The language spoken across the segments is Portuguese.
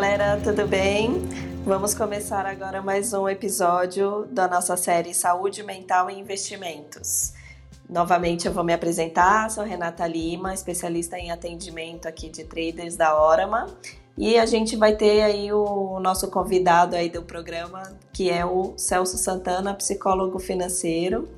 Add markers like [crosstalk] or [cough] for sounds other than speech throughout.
galera, tudo bem? Vamos começar agora mais um episódio da nossa série Saúde Mental e Investimentos. Novamente eu vou me apresentar, sou Renata Lima, especialista em atendimento aqui de traders da Orama, e a gente vai ter aí o nosso convidado aí do programa, que é o Celso Santana, psicólogo financeiro.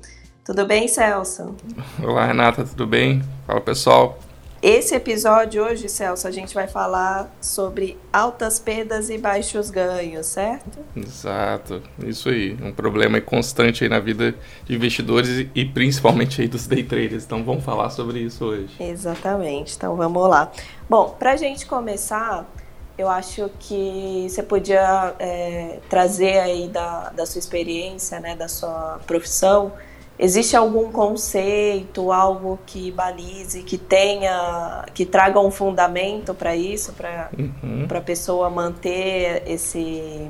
Tudo bem, Celso? Olá, Renata, tudo bem? Fala, pessoal. Esse episódio hoje, Celso, a gente vai falar sobre altas perdas e baixos ganhos, certo? Exato, isso aí. Um problema constante aí na vida de investidores e principalmente aí dos day traders. Então vamos falar sobre isso hoje. Exatamente, então vamos lá. Bom, para a gente começar, eu acho que você podia é, trazer aí da, da sua experiência, né, da sua profissão, Existe algum conceito, algo que balize, que tenha, que traga um fundamento para isso, para uhum. a pessoa manter esse,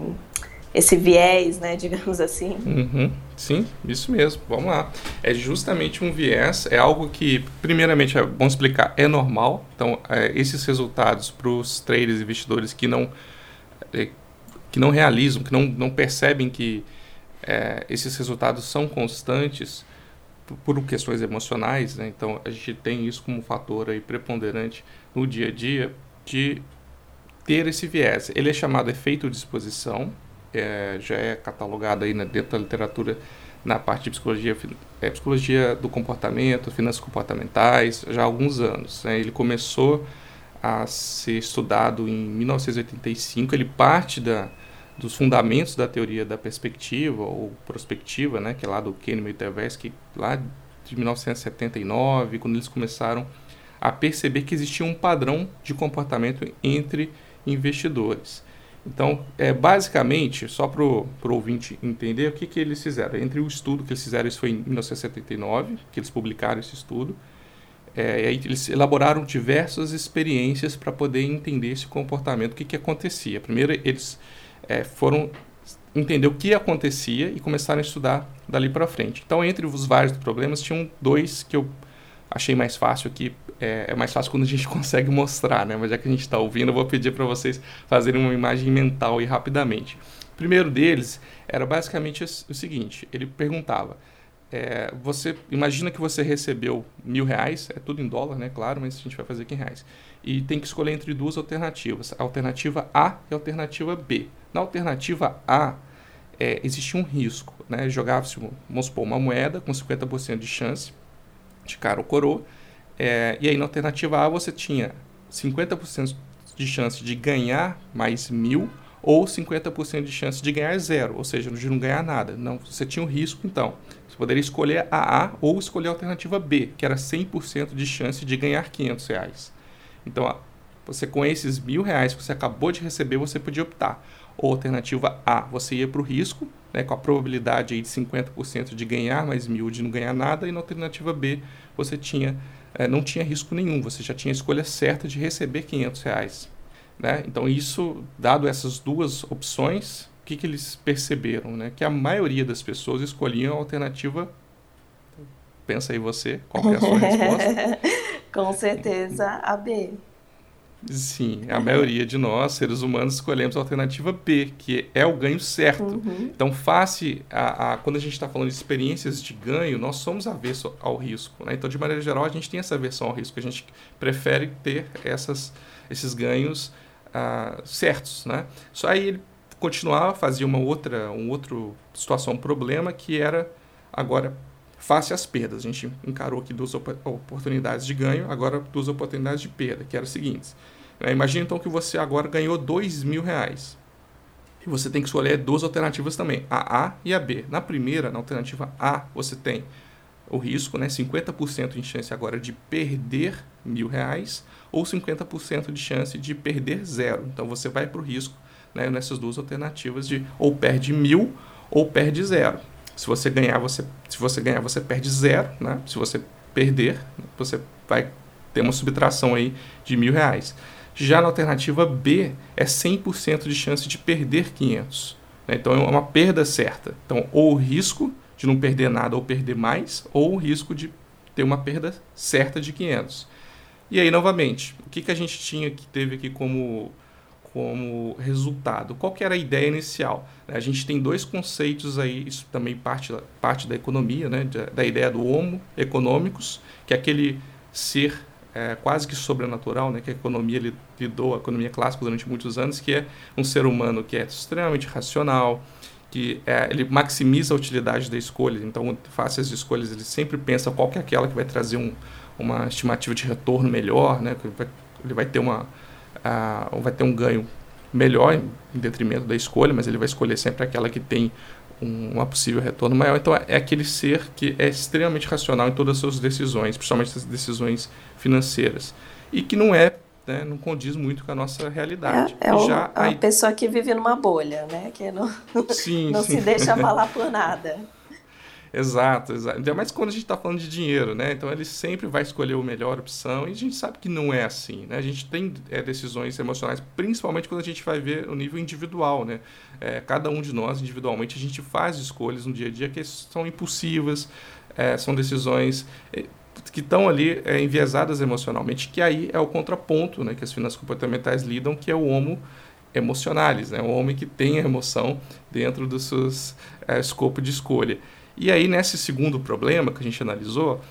esse viés, né, [laughs] digamos assim? Uhum. Sim, isso mesmo. Vamos lá. É justamente um viés, é algo que, primeiramente, é bom explicar, é normal. Então, é, esses resultados para os traders e investidores que não, é, que não realizam, que não, não percebem que é, esses resultados são constantes por, questões emocionais, né? então a gente tem isso como fator aí preponderante no dia a dia de ter esse viés. Ele é chamado efeito de exposição, é, já é catalogado aí né, dentro da literatura na parte de psicologia, é, psicologia do comportamento, finanças comportamentais, já há alguns anos. Né? Ele começou a ser estudado em 1985, ele parte da, dos fundamentos da teoria da perspectiva ou prospectiva, né, que é lá do Kahneman e Tversky, lá de 1979, quando eles começaram a perceber que existia um padrão de comportamento entre investidores. Então, é, basicamente, só para o ouvinte entender o que, que eles fizeram. Entre o estudo que eles fizeram, isso foi em 1979, que eles publicaram esse estudo, é, e aí eles elaboraram diversas experiências para poder entender esse comportamento, o que, que acontecia. Primeiro, eles é, foram entender o que acontecia e começaram a estudar dali para frente. Então, entre os vários problemas, tinham dois que eu achei mais fácil aqui. É, é, mais fácil quando a gente [laughs] consegue mostrar, né? Mas já que a gente está ouvindo, eu vou pedir para vocês fazerem uma imagem mental e rapidamente. O primeiro deles era basicamente o seguinte: ele perguntava. É, você imagina que você recebeu mil reais, é tudo em dólar, né? Claro, mas a gente vai fazer aqui em reais. E tem que escolher entre duas alternativas, a alternativa A e a alternativa B. Na alternativa A, é, existia um risco. Né? Jogava-se, vamos supor, uma moeda com 50% de chance de cara ou coroa. É, e aí na alternativa A você tinha 50% de chance de ganhar mais mil ou 50% de chance de ganhar zero, ou seja, de não ganhar nada. Não, você tinha um risco, então. Você poderia escolher a A ou escolher a alternativa B, que era 100% de chance de ganhar 500 reais. Então, você com esses mil reais que você acabou de receber, você podia optar ou alternativa A, você ia para o risco, né, com a probabilidade aí de 50% de ganhar mais mil de não ganhar nada, e na alternativa B você tinha, é, não tinha risco nenhum, você já tinha a escolha certa de receber 500 reais. Né? Então isso, dado essas duas opções, o que, que eles perceberam? Né? Que a maioria das pessoas escolhiam a alternativa pensa aí você, qual é a sua [laughs] resposta? Com certeza a B. Sim, a maioria de nós, seres humanos, escolhemos a alternativa B, que é o ganho certo. Uhum. Então, face a, a, quando a gente está falando de experiências de ganho, nós somos avesso ao risco. Né? Então, de maneira geral, a gente tem essa aversão ao risco. A gente prefere ter essas, esses ganhos uh, certos. Né? Só aí ele continuava, fazia uma outra, um outro situação, um problema, que era agora face às perdas. A gente encarou aqui duas oportunidades de ganho, agora duas oportunidades de perda, que eram as seguintes. É, imagina então que você agora ganhou dois mil reais. E você tem que escolher duas alternativas também, a A e a B. Na primeira, na alternativa A, você tem o risco, né, 50% de chance agora de perder mil reais ou 50% de chance de perder zero. Então você vai para o risco né, nessas duas alternativas de ou perde mil ou perde zero. Se você ganhar, você, se você ganhar, você perde zero, né? Se você perder, você vai ter uma subtração aí de mil reais. Já na alternativa B, é 100% de chance de perder 500. Né? Então, é uma perda certa. Então, ou o risco de não perder nada ou perder mais, ou o risco de ter uma perda certa de 500. E aí, novamente, o que, que a gente tinha que teve aqui como, como resultado. Qual que era a ideia inicial? A gente tem dois conceitos aí, isso também parte, parte da economia, né? da, ideia do homo econômicos, que é aquele ser é, quase que sobrenatural, né, que a economia lidou, a economia clássica durante muitos anos, que é um ser humano que é extremamente racional, que é, ele maximiza a utilidade da escolha. Então, face as escolhas, ele sempre pensa qual que é aquela que vai trazer um, uma estimativa de retorno melhor, né, ele vai ter uma uh, vai ter um ganho melhor em, detrimento da escolha, mas ele vai escolher sempre aquela que tem um, uma possível retorno maior. Então, é aquele ser que é extremamente racional em todas as suas decisões, principalmente as decisões financeiras, e que não é né, não condiz muito com a nossa realidade. É, é Já uma a... pessoa que vive numa bolha, né? Que não, sim, [laughs] não sim. se deixa falar por nada. Exato, exato. Ainda mais quando a gente está falando de dinheiro, né? Então ele sempre vai escolher a melhor opção e a gente sabe que não é assim, né? A gente tem é, decisões emocionais, principalmente quando a gente vai ver o nível individual, né? É, cada um de nós individualmente a gente faz escolhas no dia a dia que são impulsivas, é, são decisões é, que estão ali é, enviesadas emocionalmente, que aí é o contraponto, né? Que as finanças comportamentais lidam, que é o homo emocionales, né? O homem que tem a emoção dentro do seu é, escopo de escolha. E aí, nesse segundo problema que a gente analisou,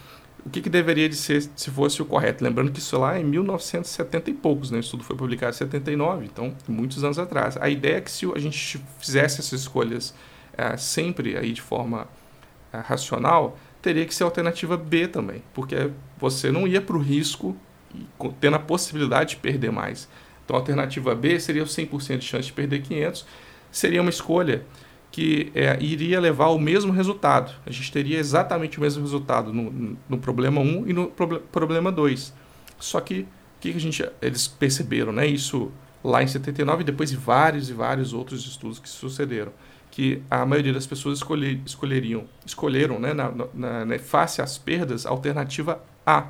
o que, que, deveria de ser se fosse o correto? Lembrando que isso lá é em 1970 e poucos, né? o estudo foi publicado em 79, então muitos anos atrás. A ideia é que se a gente fizesse essas escolhas é, sempre aí de forma é, racional, teria que ser a alternativa B também, porque você não ia para o risco tendo a possibilidade de perder mais. Então a alternativa B seria o 100% de chance de perder 500, seria uma escolha que é, iria levar ao mesmo resultado. A gente teria exatamente o mesmo resultado no, no problema 1 e no problema 2. Só que o que, que a gente, eles perceberam, né? Isso lá em 79 e depois de vários e vários outros estudos que sucederam, que a maioria das pessoas escolher, escolheriam, escolheram, né, na, na, na, face às perdas, a alternativa A.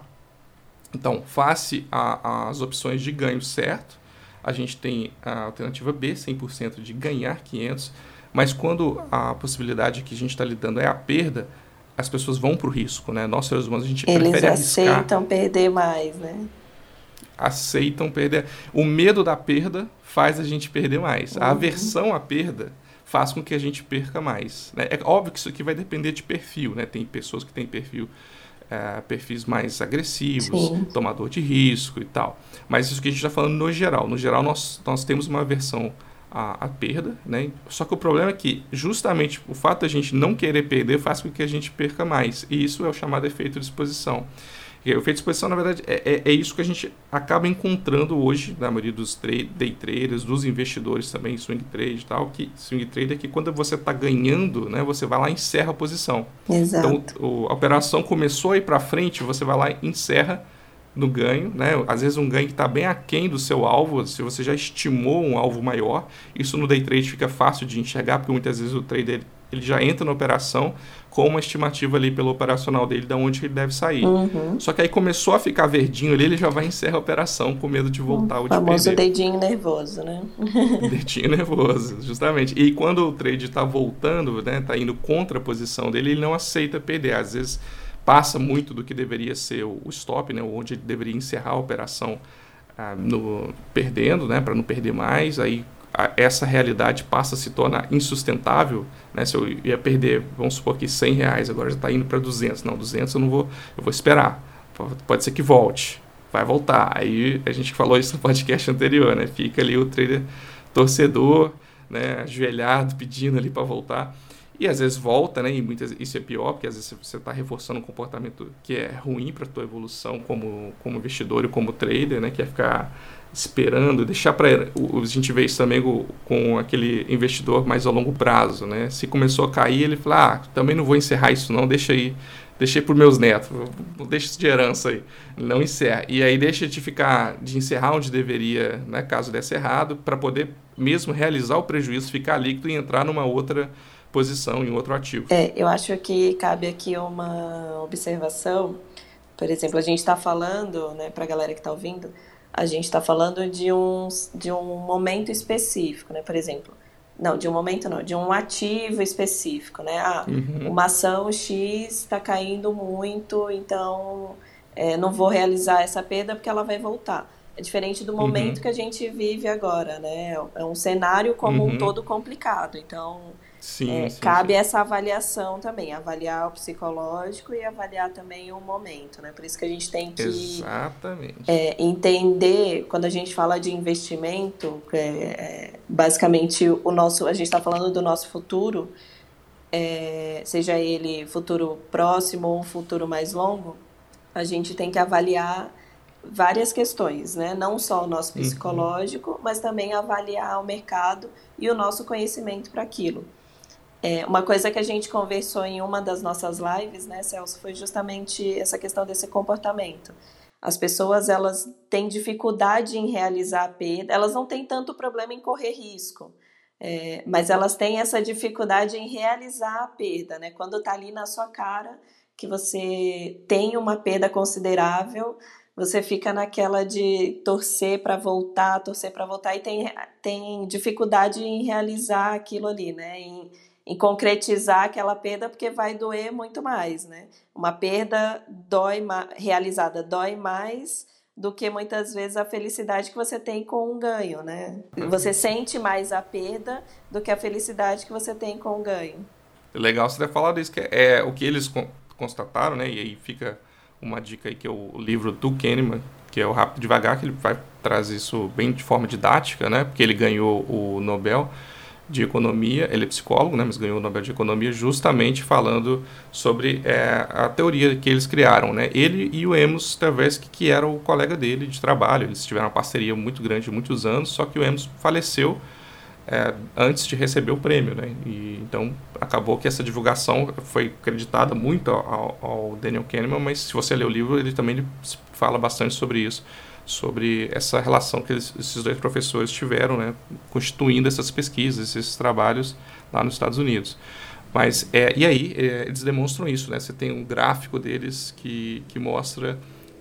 Então, face às opções de ganho certo, a gente tem a alternativa B, 100% de ganhar 500 mas quando a possibilidade que a gente está lidando é a perda, as pessoas vão para o risco, né? Nós, seres humanos, a gente Eles prefere arriscar. Eles aceitam perder mais, né? Aceitam perder. O medo da perda faz a gente perder mais. Uhum. A aversão à perda faz com que a gente perca mais. Né? É óbvio que isso aqui vai depender de perfil, né? Tem pessoas que têm perfil é, perfis mais agressivos, Sim. tomador de risco e tal. Mas isso que a gente está falando no geral. No geral, nós, nós temos uma aversão a, a, perda, né? Só que o problema é que justamente o fato de a gente não querer perder faz com que a gente perca mais. E isso é o chamado efeito de exposição. E o efeito de exposição, na verdade, é, é, é, isso que a gente acaba encontrando hoje na maioria dos day traders, dos investidores também, swing trade e tal, que swing trader é que quando você está ganhando, né, você vai lá e encerra a posição. Exato. Então, o, a operação começou a ir para frente, você vai lá e encerra no ganho, né? Às vezes um ganho que está bem aquém do seu alvo, se você já estimou um alvo maior, isso no day trade fica fácil de enxergar, porque muitas vezes o trader ele já entra na operação com uma estimativa ali pelo operacional dele de onde ele deve sair. Uhum. Só que aí começou a ficar verdinho ali, ele já vai encerrar a operação com medo de voltar o ou de famoso perder. dedinho nervoso, né? [laughs] dedinho nervoso, justamente. E quando o trade está voltando, né, tá indo contra a posição dele, ele não aceita perder. Às vezes passa muito do que deveria ser o, stop, né, onde ele deveria encerrar a operação ah, no, perdendo, né, para não perder mais. Aí a, essa realidade passa a se tornar insustentável. Né, se eu ia perder, vamos supor que 100 reais, agora já está indo para 200. Não, 200 eu não vou, eu vou esperar. Pode ser que volte, vai voltar. Aí a gente falou isso no podcast anterior, né? Fica ali o trader torcedor, né, ajoelhado, pedindo ali para voltar. E às vezes volta, né? E muitas, isso é pior, porque às vezes você está reforçando um comportamento que é ruim para a tua evolução como, como investidor e como trader, né? Que é ficar esperando, deixar para a gente vê isso também com, aquele investidor mais a longo prazo, né? Se começou a cair, ele fala, ah, também não vou encerrar isso não, deixa aí, deixei para meus netos, deixa isso de herança aí, não encerra. E aí deixa de ficar, de encerrar onde deveria, né? Caso desse errado, para poder mesmo realizar o prejuízo, ficar líquido e entrar numa outra posição em outro ativo. É, eu acho que cabe aqui uma observação. Por exemplo, a gente está falando, né, para a galera que está ouvindo, a gente está falando de um, de um momento específico, né? Por exemplo, não, de um momento não, de um ativo específico, né? Ah, uhum. uma ação X está caindo muito, então é, não vou realizar essa perda porque ela vai voltar. É diferente do momento uhum. que a gente vive agora, né? É um cenário como uhum. um todo complicado. Então, sim, é, sim, cabe sim. essa avaliação também, avaliar o psicológico e avaliar também o momento, né? Por isso que a gente tem que é, entender quando a gente fala de investimento, é, é basicamente o nosso, a gente está falando do nosso futuro, é, seja ele futuro próximo ou futuro mais longo, a gente tem que avaliar várias questões, né? Não só o nosso uhum. psicológico, uhum. mas também avaliar o mercado e o nosso conhecimento para aquilo. É, uma coisa que a gente conversou em uma das nossas lives, né, Celso, foi justamente essa questão desse comportamento. As pessoas elas têm dificuldade em realizar a perda, elas não têm tanto problema em correr risco, é, mas elas têm essa dificuldade em realizar a perda, né? Quando está ali na sua cara que você tem uma perda considerável, você fica naquela de torcer para voltar, torcer para voltar e tem, tem dificuldade em realizar aquilo ali, né? Em, em concretizar aquela perda porque vai doer muito mais, né? Uma perda dói realizada dói mais do que muitas vezes a felicidade que você tem com um ganho, né? Você sente mais a perda do que a felicidade que você tem com o ganho. Legal você ter falado isso, que é o que eles constataram, né? E aí fica uma dica aí que é o livro do Kahneman, que é o Rápido Devagar, que ele vai trazer isso bem de forma didática, né? Porque ele ganhou o Nobel de Economia, ele é psicólogo, né? Mas ganhou o Nobel de Economia justamente falando sobre é, a teoria que eles criaram, né? Ele e o Emus Tversky, que era o colega dele de trabalho, eles tiveram uma parceria muito grande de muitos anos, só que o Emus faleceu é, antes de receber o prêmio, né? E, então acabou que essa divulgação foi acreditada muito ao, ao, Daniel Kahneman, mas se você ler o livro ele também fala bastante sobre isso, sobre essa relação que esses dois professores tiveram, né? Constituindo essas pesquisas, esses trabalhos lá nos Estados Unidos. Mas é, e aí é, eles demonstram isso, né? Você tem um gráfico deles que, que mostra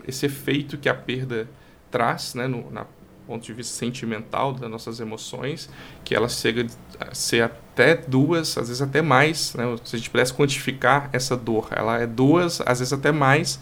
esse efeito que a perda traz, né? No, na ponto de vista sentimental das nossas emoções, que ela chega a ser até duas, às vezes até mais, né? se a gente pudesse quantificar essa dor, ela é duas, às vezes até mais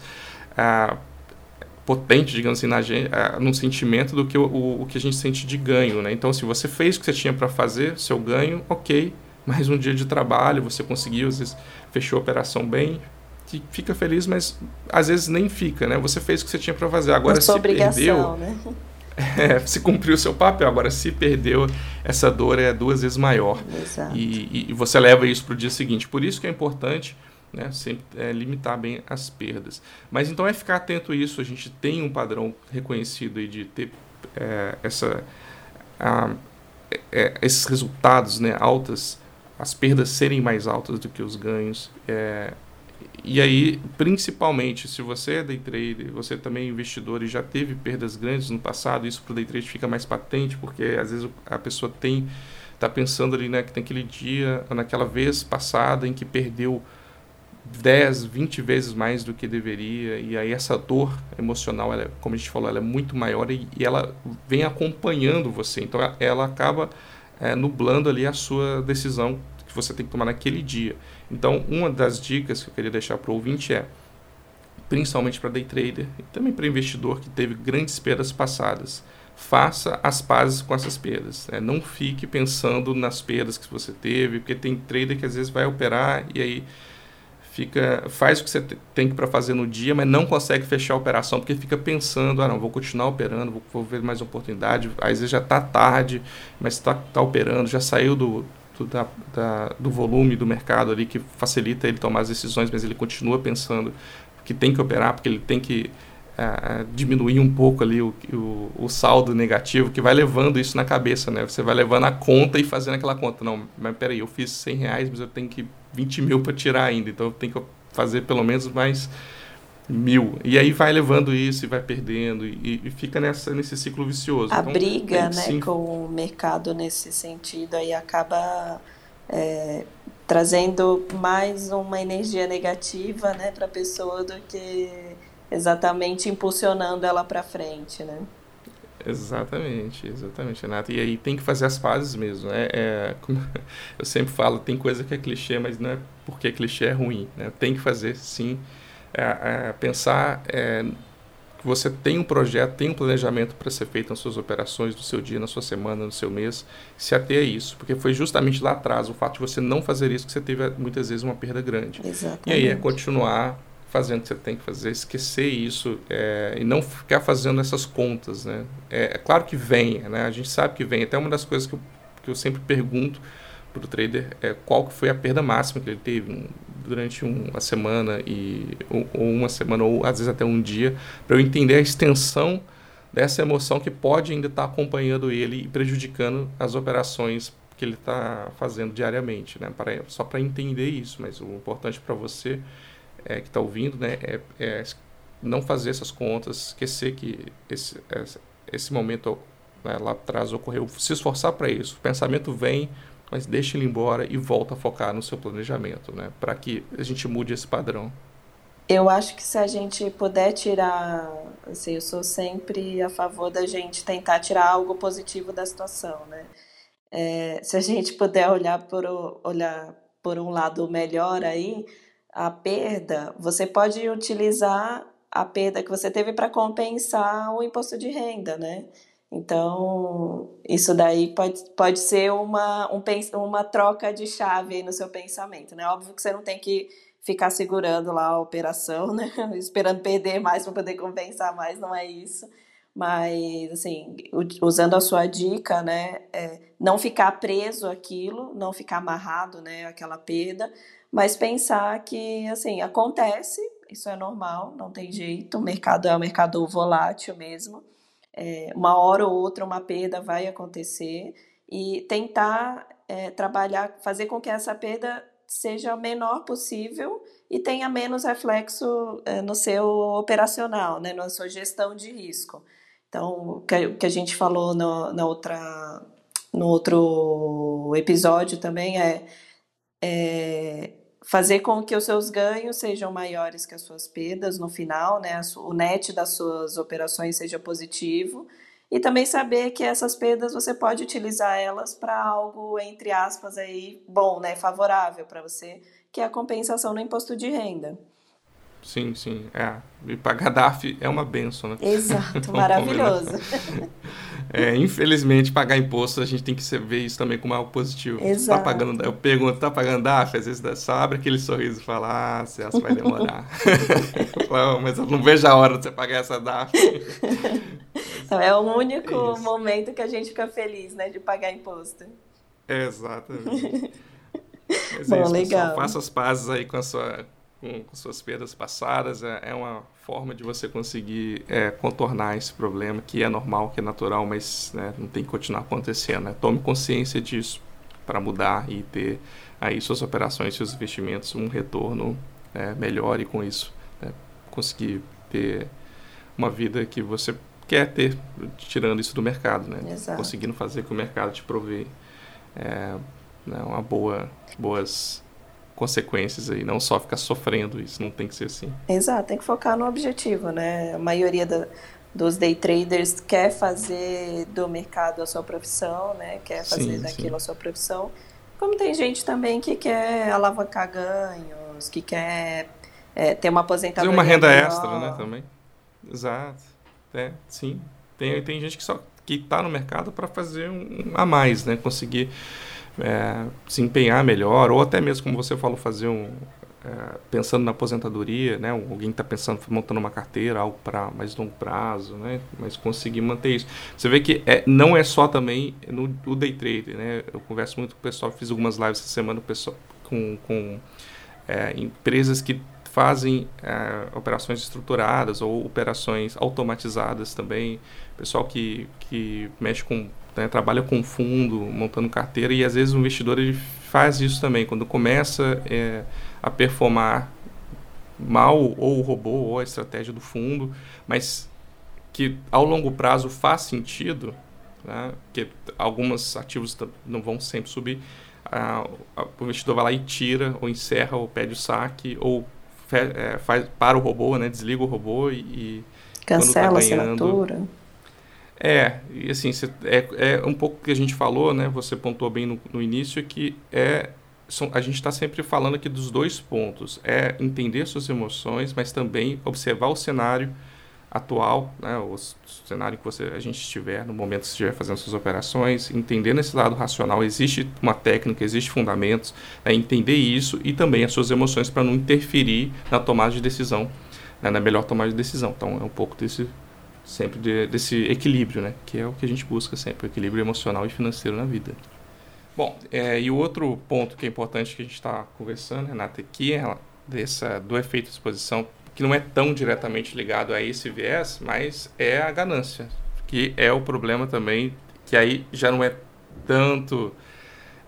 potente, digamos assim, na no sentimento do que o, o, que a gente sente de ganho. Né? Então, se você fez o que você tinha para fazer, seu ganho, ok, mais um dia de trabalho, você conseguiu, às vezes fechou a operação bem, que fica feliz, mas às vezes nem fica, né? Você fez o que você tinha para fazer. Agora, se perdeu, né? [laughs] é, se cumpriu o seu papel. Agora, se perdeu, essa dor é duas vezes maior. E, e, você leva isso para o dia seguinte. Por isso que é importante né, sempre é, limitar bem as perdas. Mas então é ficar atento a isso. A gente tem um padrão reconhecido de ter é, essa, a, é, esses resultados né, altas, as perdas serem mais altas do que os ganhos. É, e aí, principalmente, se você é day trader, você também é investidor e já teve perdas grandes no passado, isso para o day trade fica mais patente, porque às vezes a pessoa tem está pensando ali, né, que aquele dia, naquela vez passada em que perdeu 10, 20 vezes mais do que deveria, e aí essa dor emocional, ela, como a gente falou, ela é muito maior e, e ela vem acompanhando você, então ela, ela acaba é, nublando ali a sua decisão que você tem que tomar naquele dia. Então, uma das dicas que eu queria deixar para o ouvinte é, principalmente para day trader e também para investidor que teve grandes perdas passadas, faça as pazes com essas perdas. Né? Não fique pensando nas perdas que você teve, porque tem trader que às vezes vai operar e aí fica faz o que você tem para fazer no dia, mas não consegue fechar a operação porque fica pensando, ah não, vou continuar operando, vou, vou ver mais oportunidade. Às vezes já está tarde, mas está tá operando, já saiu do, do, da, da, do volume do mercado ali que facilita ele tomar as decisões, mas ele continua pensando que tem que operar, porque ele tem que uh, diminuir um pouco ali o, o, o, saldo negativo, que vai levando isso na cabeça, né? Você vai levando a conta e fazendo aquela conta. Não, mas peraí, eu fiz 100 reais, mas eu tenho que 20 mil para tirar ainda, então tenho que fazer pelo menos mais mil. E aí vai levando isso e vai perdendo e, e fica nessa, nesse ciclo vicioso. A então, briga né, sim. com o mercado nesse sentido aí acaba é, trazendo mais uma energia negativa né, para a pessoa do que exatamente impulsionando ela para frente, né? Exatamente, exatamente, Renata. E aí tem que fazer as fases mesmo. Né? É, [laughs] eu sempre falo, tem coisa que é clichê, mas não é porque clichê é ruim. Né? Tem que fazer sim é, é, pensar é, você tem um projeto, tem um planejamento para ser feito nas suas operações, no seu dia, na sua semana, no seu mês, se ater a isso, porque foi justamente lá atrás o fato de você não fazer isso que você teve muitas vezes uma perda grande. Exatamente. E aí é continuar fazendo o que você tem que fazer, esquecer isso é, e não ficar fazendo essas contas, né? É, é, claro que vem, né? A gente sabe que vem. Até uma das coisas que eu, que eu sempre pergunto para o trader é qual que foi a perda máxima que ele teve durante uma semana e ou, ou uma semana ou às vezes até um dia para eu entender a extensão dessa emoção que pode ainda estar tá acompanhando ele e prejudicando as operações que ele está fazendo diariamente, né? Para, só para entender isso, mas o importante para você é, que está ouvindo, né, é, é, não fazer essas contas, esquecer que esse, esse momento né, lá atrás ocorreu, se esforçar para isso. O pensamento vem, mas deixe ele embora e volta a focar no seu planejamento, né? Para que a gente mude esse padrão. Eu acho que se a gente puder tirar, assim, eu sou sempre a favor da gente tentar tirar algo positivo da situação, né? É, se a gente puder olhar por, olhar por um lado melhor aí, a perda, você pode utilizar a perda que você teve para compensar o imposto de renda, né? Então, isso daí pode, pode ser uma, um, uma troca de chave no seu pensamento, né? Óbvio que você não tem que ficar segurando lá a operação, [laughs] né? Esperando perder mais para poder compensar mais, não é isso. Mas, assim, usando a sua dica, né? É não ficar preso aquilo, não ficar amarrado, né? Aquela perda, mas pensar que, assim, acontece, isso é normal, não tem jeito, o mercado é um mercado volátil mesmo é, uma hora ou outra uma perda vai acontecer e tentar é, trabalhar, fazer com que essa perda seja o menor possível e tenha menos reflexo é, no seu operacional, né, na sua gestão de risco. Então, o que, a gente falou no, na outra, no outro episódio também é, é fazer com que os seus ganhos sejam maiores que as suas perdas no final, né? O net das suas operações seja positivo e também saber que essas perdas você pode utilizar elas para algo entre aspas aí bom, né, favorável para você, que é a compensação no imposto de renda. Sim, sim. É. E pagar DAF é uma benção, né? Exato, [laughs] maravilhoso. [laughs] É, infelizmente, pagar imposto, a gente tem que ver isso também como algo positivo. Tá Exato. Tá pagando, eu pergunto, tá pagando DAF? Às vezes só abre aquele sorriso e fala, ah, Celso, vai demorar. [laughs] falo, mas eu não vejo a hora de você pagar essa DAF. Então, é o único é momento que a gente fica feliz, né, de pagar imposto. Exatamente. Mas é Bom, é isso, legal. Pessoal, faça as pazes aí com a sua com, com suas perdas passadas, é, é, uma forma de você conseguir é, contornar esse problema, que é normal, que é natural, mas né, não tem que continuar acontecendo. Né? Tome consciência disso para mudar e ter aí suas operações, seus investimentos, um retorno é, melhor e com isso né, conseguir ter uma vida que você quer ter, tirando isso do mercado, né? Exato. Conseguindo fazer que o mercado te provê é, né, uma boa, boas consequências aí, não só ficar sofrendo isso, não tem que ser assim. Exato, tem que focar no objetivo, né? A maioria da, dos day traders quer fazer do mercado a sua profissão, né? Quer fazer sim, daquilo sim. a sua profissão. Como tem gente também que quer alavancar ganhos, que quer é, ter uma aposentadoria. Fazer uma renda melhor. extra, né, também. Exato. É, sim. Tem, tem gente que só que está no mercado para fazer um, a mais, né? Conseguir é, se empenhar melhor, ou até mesmo, como você falou, fazer um. É, pensando na aposentadoria, né? Alguém está pensando, montando uma carteira, algo para mais longo prazo, né? Mas conseguir manter isso. Você vê que é, não é só também no, no day trade, né? Eu converso muito com o pessoal, fiz algumas lives essa semana pessoal, com, com é, empresas que fazem é, operações estruturadas ou operações automatizadas também, pessoal que, que mexe com né, trabalha com fundo, montando carteira, e às vezes o investidor ele faz isso também. Quando começa é, a performar mal ou o robô ou a estratégia do fundo, mas que ao longo prazo faz sentido, né, que alguns ativos não vão sempre subir, a, a, o investidor vai lá e tira, ou encerra, ou pede o saque, ou fe, é, faz, para o robô, né, desliga o robô e... e Cancela tá ganhando, a assinatura é, e assim, cê, é, é um pouco que a gente falou, né? Você pontuou bem no, no início que é são, a gente está sempre falando aqui dos dois pontos. É entender suas emoções, mas também observar o cenário atual, né, o cenário que você, a gente estiver, no momento que estiver fazendo suas operações, entendendo esse lado racional, existe uma técnica, existe fundamentos, né, entender isso e também as suas emoções para não interferir na tomada de decisão, né, na melhor tomada de decisão. Então é um pouco desse sempre de, desse equilíbrio, né, que é o que a gente busca sempre, o equilíbrio emocional e financeiro na vida. Bom, é, e o outro ponto que é importante que a gente está conversando, Renata, aqui é dessa, do efeito de exposição que não é tão diretamente ligado a esse viés, mas é a ganância, que é o problema também, que aí já não é tanto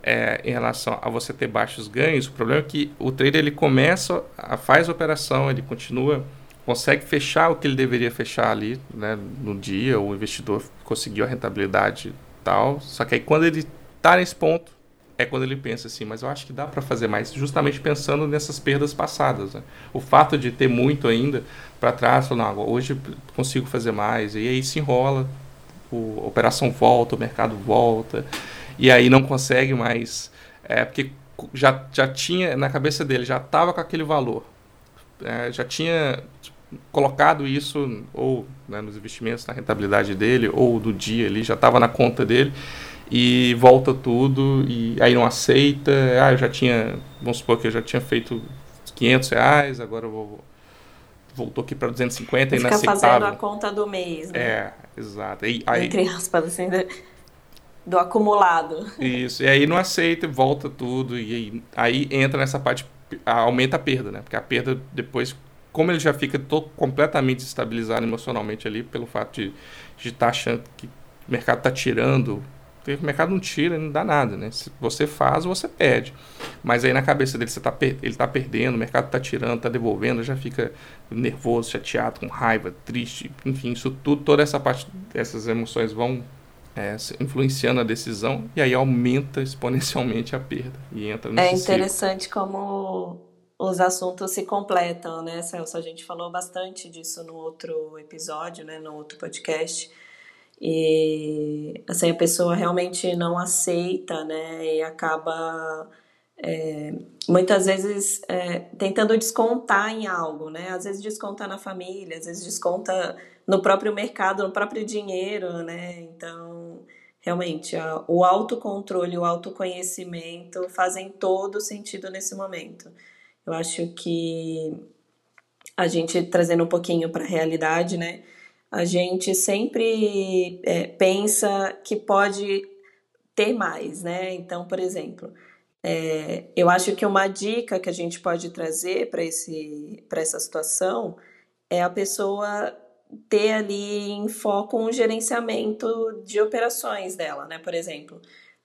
é, em relação a você ter baixos ganhos, o problema é que o trader ele começa, a, faz a operação, ele continua, consegue fechar o que ele deveria fechar ali né, no dia, o investidor conseguiu a rentabilidade tal, só que aí quando ele está nesse ponto, é quando ele pensa assim, mas eu acho que dá para fazer mais, justamente pensando nessas perdas passadas. Né? O fato de ter muito ainda para trás, falando, não, hoje consigo fazer mais, e aí se enrola, o, a operação volta, o mercado volta, e aí não consegue mais, é, porque já, já tinha, na cabeça dele, já estava com aquele valor, é, já tinha colocado isso ou né, nos investimentos, na rentabilidade dele, ou do dia ali, já estava na conta dele, e volta tudo e aí não aceita. Ah, eu já tinha, vamos supor que eu já tinha feito 500 reais, agora eu vou voltou aqui para 250 e Fica fazendo a conta do mês, né? É, exato. E, aí, Entre aspas, assim, do, do, acumulado. Isso, e aí não aceita, volta tudo, e aí, aí entra nessa parte, aumenta a perda, né? Porque a perda depois, como ele já fica todo, completamente estabilizado emocionalmente ali, pelo fato de estar tá achando que o mercado está tirando porque o mercado não tira, não dá nada, né? Se você faz, você perde. Mas aí na cabeça dele, você tá ele está perdendo, o mercado está tirando, está devolvendo, já fica nervoso, chateado, com raiva, triste, enfim, isso tudo, toda essa parte, essas emoções vão é, influenciando a decisão e aí aumenta exponencialmente a perda e entra É interessante ciclo. como os assuntos se completam, né, Celso? A gente falou bastante disso no outro episódio, né, no outro podcast e assim a pessoa realmente não aceita, né? E acaba é, muitas vezes é, tentando descontar em algo, né? Às vezes desconta na família, às vezes desconta no próprio mercado, no próprio dinheiro, né? Então, realmente, a, o autocontrole, o autoconhecimento fazem todo sentido nesse momento. Eu acho que a gente trazendo um pouquinho para a realidade, né? a gente sempre é, pensa que pode ter mais, né? Então, por exemplo, é, eu acho que uma dica que a gente pode trazer para esse para essa situação é a pessoa ter ali em foco um gerenciamento de operações dela, né? Por exemplo,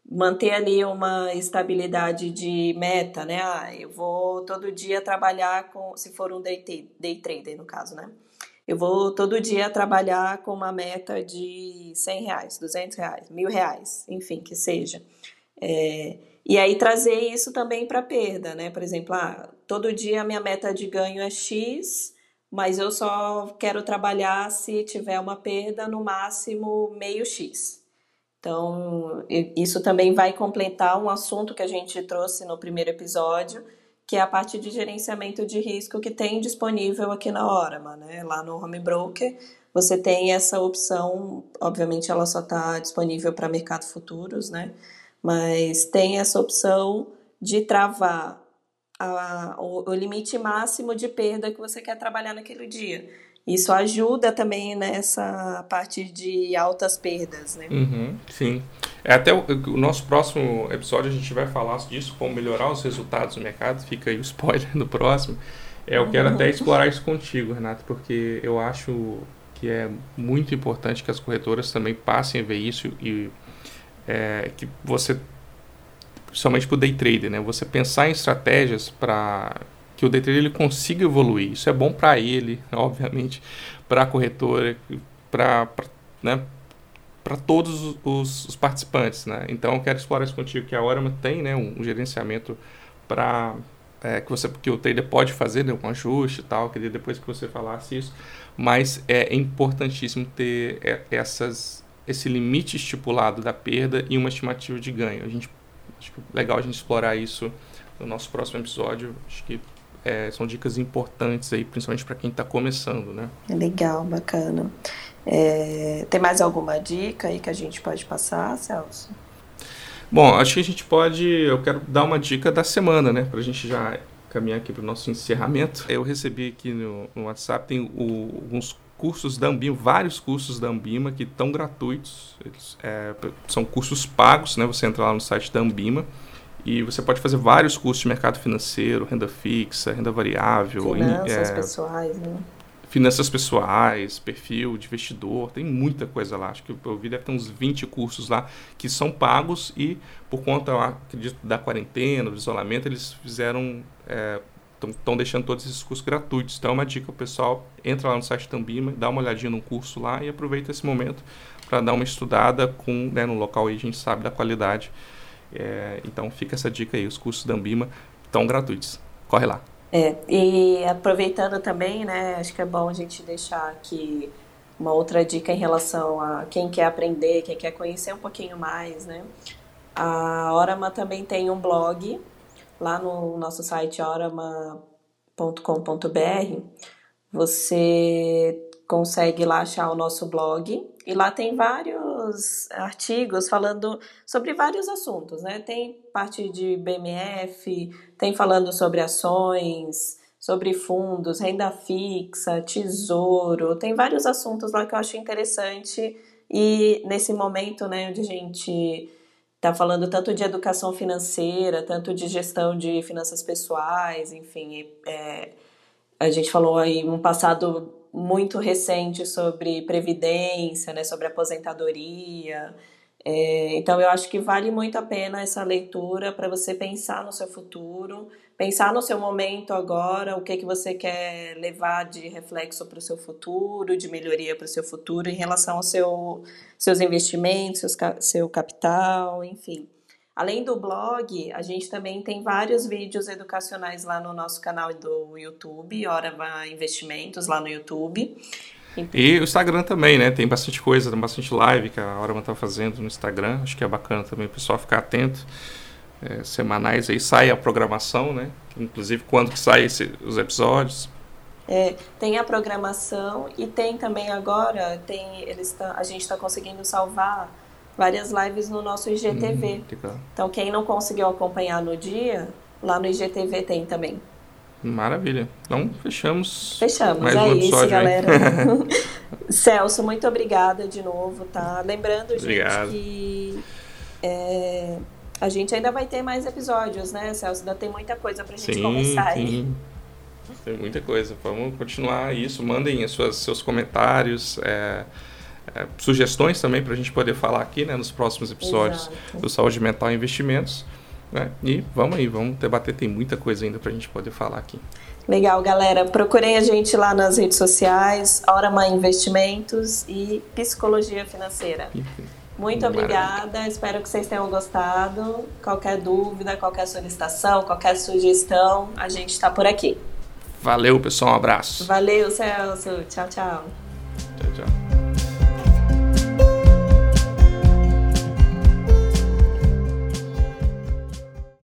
manter ali uma estabilidade de meta, né? Ah, eu vou todo dia trabalhar com, se for um day, day trader no caso, né? Eu vou todo dia trabalhar com uma meta de 100 reais, 200 reais, mil reais, enfim, que seja. É, e aí trazer isso também para perda, né? Por exemplo, ah, todo dia minha meta de ganho é X, mas eu só quero trabalhar se tiver uma perda no máximo meio X. Então, isso também vai completar um assunto que a gente trouxe no primeiro episódio, que é a parte de gerenciamento de risco que tem disponível aqui na Orama, né? Lá no Home Broker você tem essa opção, obviamente ela só está disponível para mercado futuros, né? Mas tem essa opção de travar a, o, o limite máximo de perda que você quer trabalhar naquele dia. Isso ajuda também nessa parte de altas perdas, né? Uhum, sim. É, até o, o, nosso próximo episódio a gente vai falar disso, como melhorar os resultados do mercado. Fica aí o spoiler do próximo. É, eu quero até explorar isso contigo, Renato, porque eu acho que é muito importante que as corretoras também passem a ver isso e é, que você, principalmente para o day trader, né? Você pensar em estratégias para que o day trader ele consiga evoluir. Isso é bom para ele, [laughs] obviamente, para a corretora, para né, para todos os, os, participantes, né? Então eu quero explorar isso contigo que a Orama tem, né, um, um gerenciamento para é, que você que o trader pode fazer, né, um ajuste e tal, queria depois que você falasse isso, mas é importantíssimo ter é, essas esse limite estipulado da perda e uma estimativa de ganho. A gente acho que é legal a gente explorar isso no nosso próximo episódio. Acho que é, são dicas importantes aí, principalmente para quem está começando, né? Legal, bacana. É, tem mais alguma dica aí que a gente pode passar, Celso? Bom, acho que a gente pode. Eu quero dar uma dica da semana, né? Para a gente já caminhar aqui para o nosso encerramento. Eu recebi aqui no, no WhatsApp tem o, alguns cursos da Ambima, vários cursos da Ambima que estão gratuitos. Eles, é, são cursos pagos, né? Você entra lá no site da Ambima e você pode fazer vários cursos de mercado financeiro, renda fixa, renda variável. Finanças é, pessoais, né? Finanças pessoais, perfil de investidor, tem muita coisa lá. Acho que eu vi deve ter uns 20 cursos lá que são pagos e por conta, acredito, da quarentena, do isolamento, eles fizeram, estão é, deixando todos esses cursos gratuitos. Então é uma dica, o pessoal entra lá no site Tambima, dá uma olhadinha no curso lá e aproveita esse momento para dar uma estudada com, né, no local aí a gente sabe da qualidade é, então fica essa dica aí, os cursos da Ambima estão gratuitos. Corre lá. É, e aproveitando também, né, acho que é bom a gente deixar aqui uma outra dica em relação a quem quer aprender, quem quer conhecer um pouquinho mais, né? A Orama também tem um blog lá no nosso site orama.com.br. Você consegue lá achar o nosso blog e lá tem vários artigos falando sobre vários assuntos, né? Tem parte de BMF, tem falando sobre ações, sobre fundos, renda fixa, tesouro, tem vários assuntos lá que eu acho interessante e nesse momento, né, onde a gente está falando tanto de educação financeira, tanto de gestão de finanças pessoais, enfim, é, a gente falou aí um passado muito recente sobre previdência, né, sobre aposentadoria. É, então, eu acho que vale muito a pena essa leitura para você pensar no seu futuro, pensar no seu momento agora, o que, que você quer levar de reflexo para o seu futuro, de melhoria para o seu futuro em relação aos seu, seus investimentos, seus, seu capital, enfim. Além do blog, a gente também tem vários vídeos educacionais lá no nosso canal do YouTube, Orava Investimentos, lá no YouTube. E o Instagram também, né? Tem bastante coisa, tem bastante live que a Orama está fazendo no Instagram. Acho que é bacana também o pessoal ficar atento. É, semanais aí sai a programação, né? Inclusive quando que esse, os episódios. É, tem a programação e tem também agora, tem, eles tá, a gente está conseguindo salvar várias lives no nosso IGTV. Hum, então, quem não conseguiu acompanhar no dia, lá no IGTV tem também. Maravilha. Então, fechamos. Fechamos. Mais é um isso, galera. [laughs] [laughs] Celso, muito obrigada de novo, tá? Lembrando, Obrigado. gente, que é, a gente ainda vai ter mais episódios, né, Celso? Ainda tem muita coisa pra gente sim, conversar sim. aí. Tem muita coisa. Vamos continuar isso. Mandem os seus comentários. É, é, sugestões também para a gente poder falar aqui né, nos próximos episódios Exato. do Saúde Mental e Investimentos. Né? E vamos aí, vamos debater, tem muita coisa ainda para a gente poder falar aqui. Legal, galera. Procurem a gente lá nas redes sociais, Hora Mãe Investimentos e Psicologia Financeira. Muito Maravilha. obrigada, espero que vocês tenham gostado. Qualquer dúvida, qualquer solicitação, qualquer sugestão, a gente está por aqui. Valeu, pessoal, um abraço. Valeu, Celso. Tchau, tchau. Tchau, tchau.